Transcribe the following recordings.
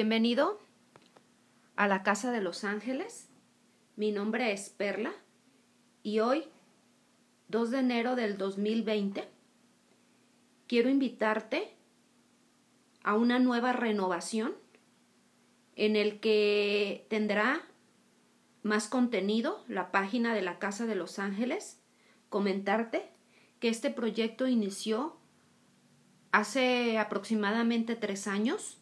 Bienvenido a la Casa de los Ángeles. Mi nombre es Perla y hoy, 2 de enero del 2020, quiero invitarte a una nueva renovación en el que tendrá más contenido la página de la Casa de los Ángeles. Comentarte que este proyecto inició hace aproximadamente tres años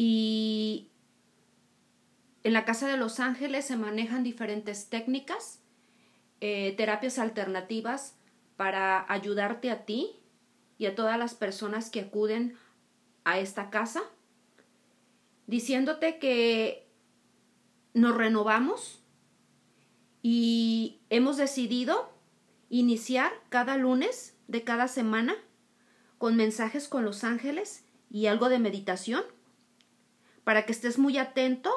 y en la Casa de los Ángeles se manejan diferentes técnicas, eh, terapias alternativas para ayudarte a ti y a todas las personas que acuden a esta casa, diciéndote que nos renovamos y hemos decidido iniciar cada lunes de cada semana con mensajes con los ángeles y algo de meditación para que estés muy atento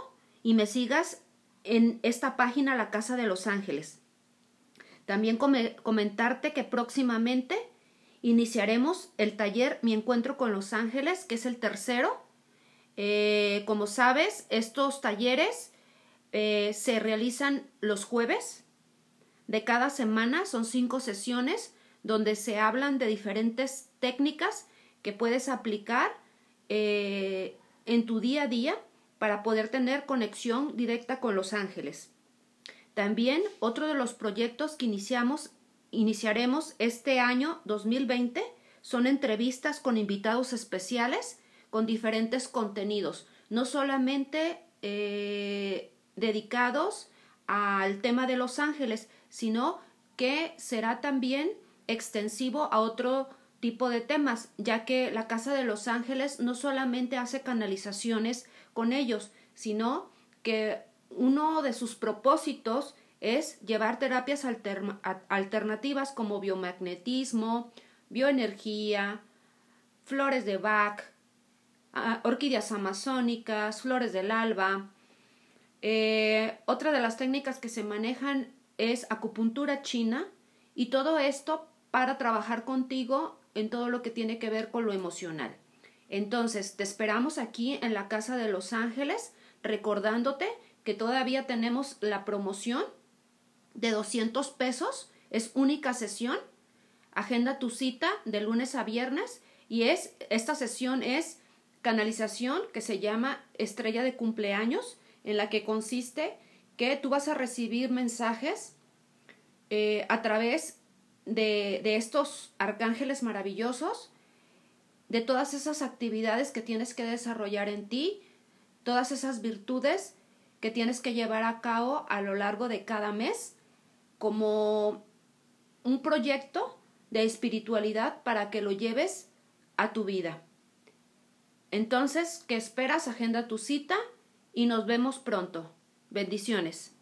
y me sigas en esta página La Casa de los Ángeles. También comentarte que próximamente iniciaremos el taller Mi Encuentro con los Ángeles, que es el tercero. Eh, como sabes, estos talleres eh, se realizan los jueves de cada semana, son cinco sesiones donde se hablan de diferentes técnicas que puedes aplicar eh, en tu día a día para poder tener conexión directa con los ángeles. También otro de los proyectos que iniciamos, iniciaremos este año 2020 son entrevistas con invitados especiales con diferentes contenidos, no solamente eh, dedicados al tema de los ángeles, sino que será también extensivo a otro tipo de temas, ya que la Casa de los Ángeles no solamente hace canalizaciones con ellos, sino que uno de sus propósitos es llevar terapias alternativas como biomagnetismo, bioenergía, flores de Bach, orquídeas amazónicas, flores del alba. Eh, otra de las técnicas que se manejan es acupuntura china y todo esto para trabajar contigo en todo lo que tiene que ver con lo emocional. Entonces, te esperamos aquí en la Casa de los Ángeles, recordándote que todavía tenemos la promoción de 200 pesos, es única sesión. Agenda tu cita de lunes a viernes y es esta sesión es canalización que se llama estrella de cumpleaños, en la que consiste que tú vas a recibir mensajes eh, a través de, estos arcángeles maravillosos, de todas esas actividades que tienes que desarrollar en ti, todas esas virtudes que tienes que llevar a cabo a lo largo de cada mes como un proyecto de espiritualidad para que lo lleves a tu vida. Entonces, ¿qué esperas? Agenda tu cita y nos vemos pronto. Bendiciones.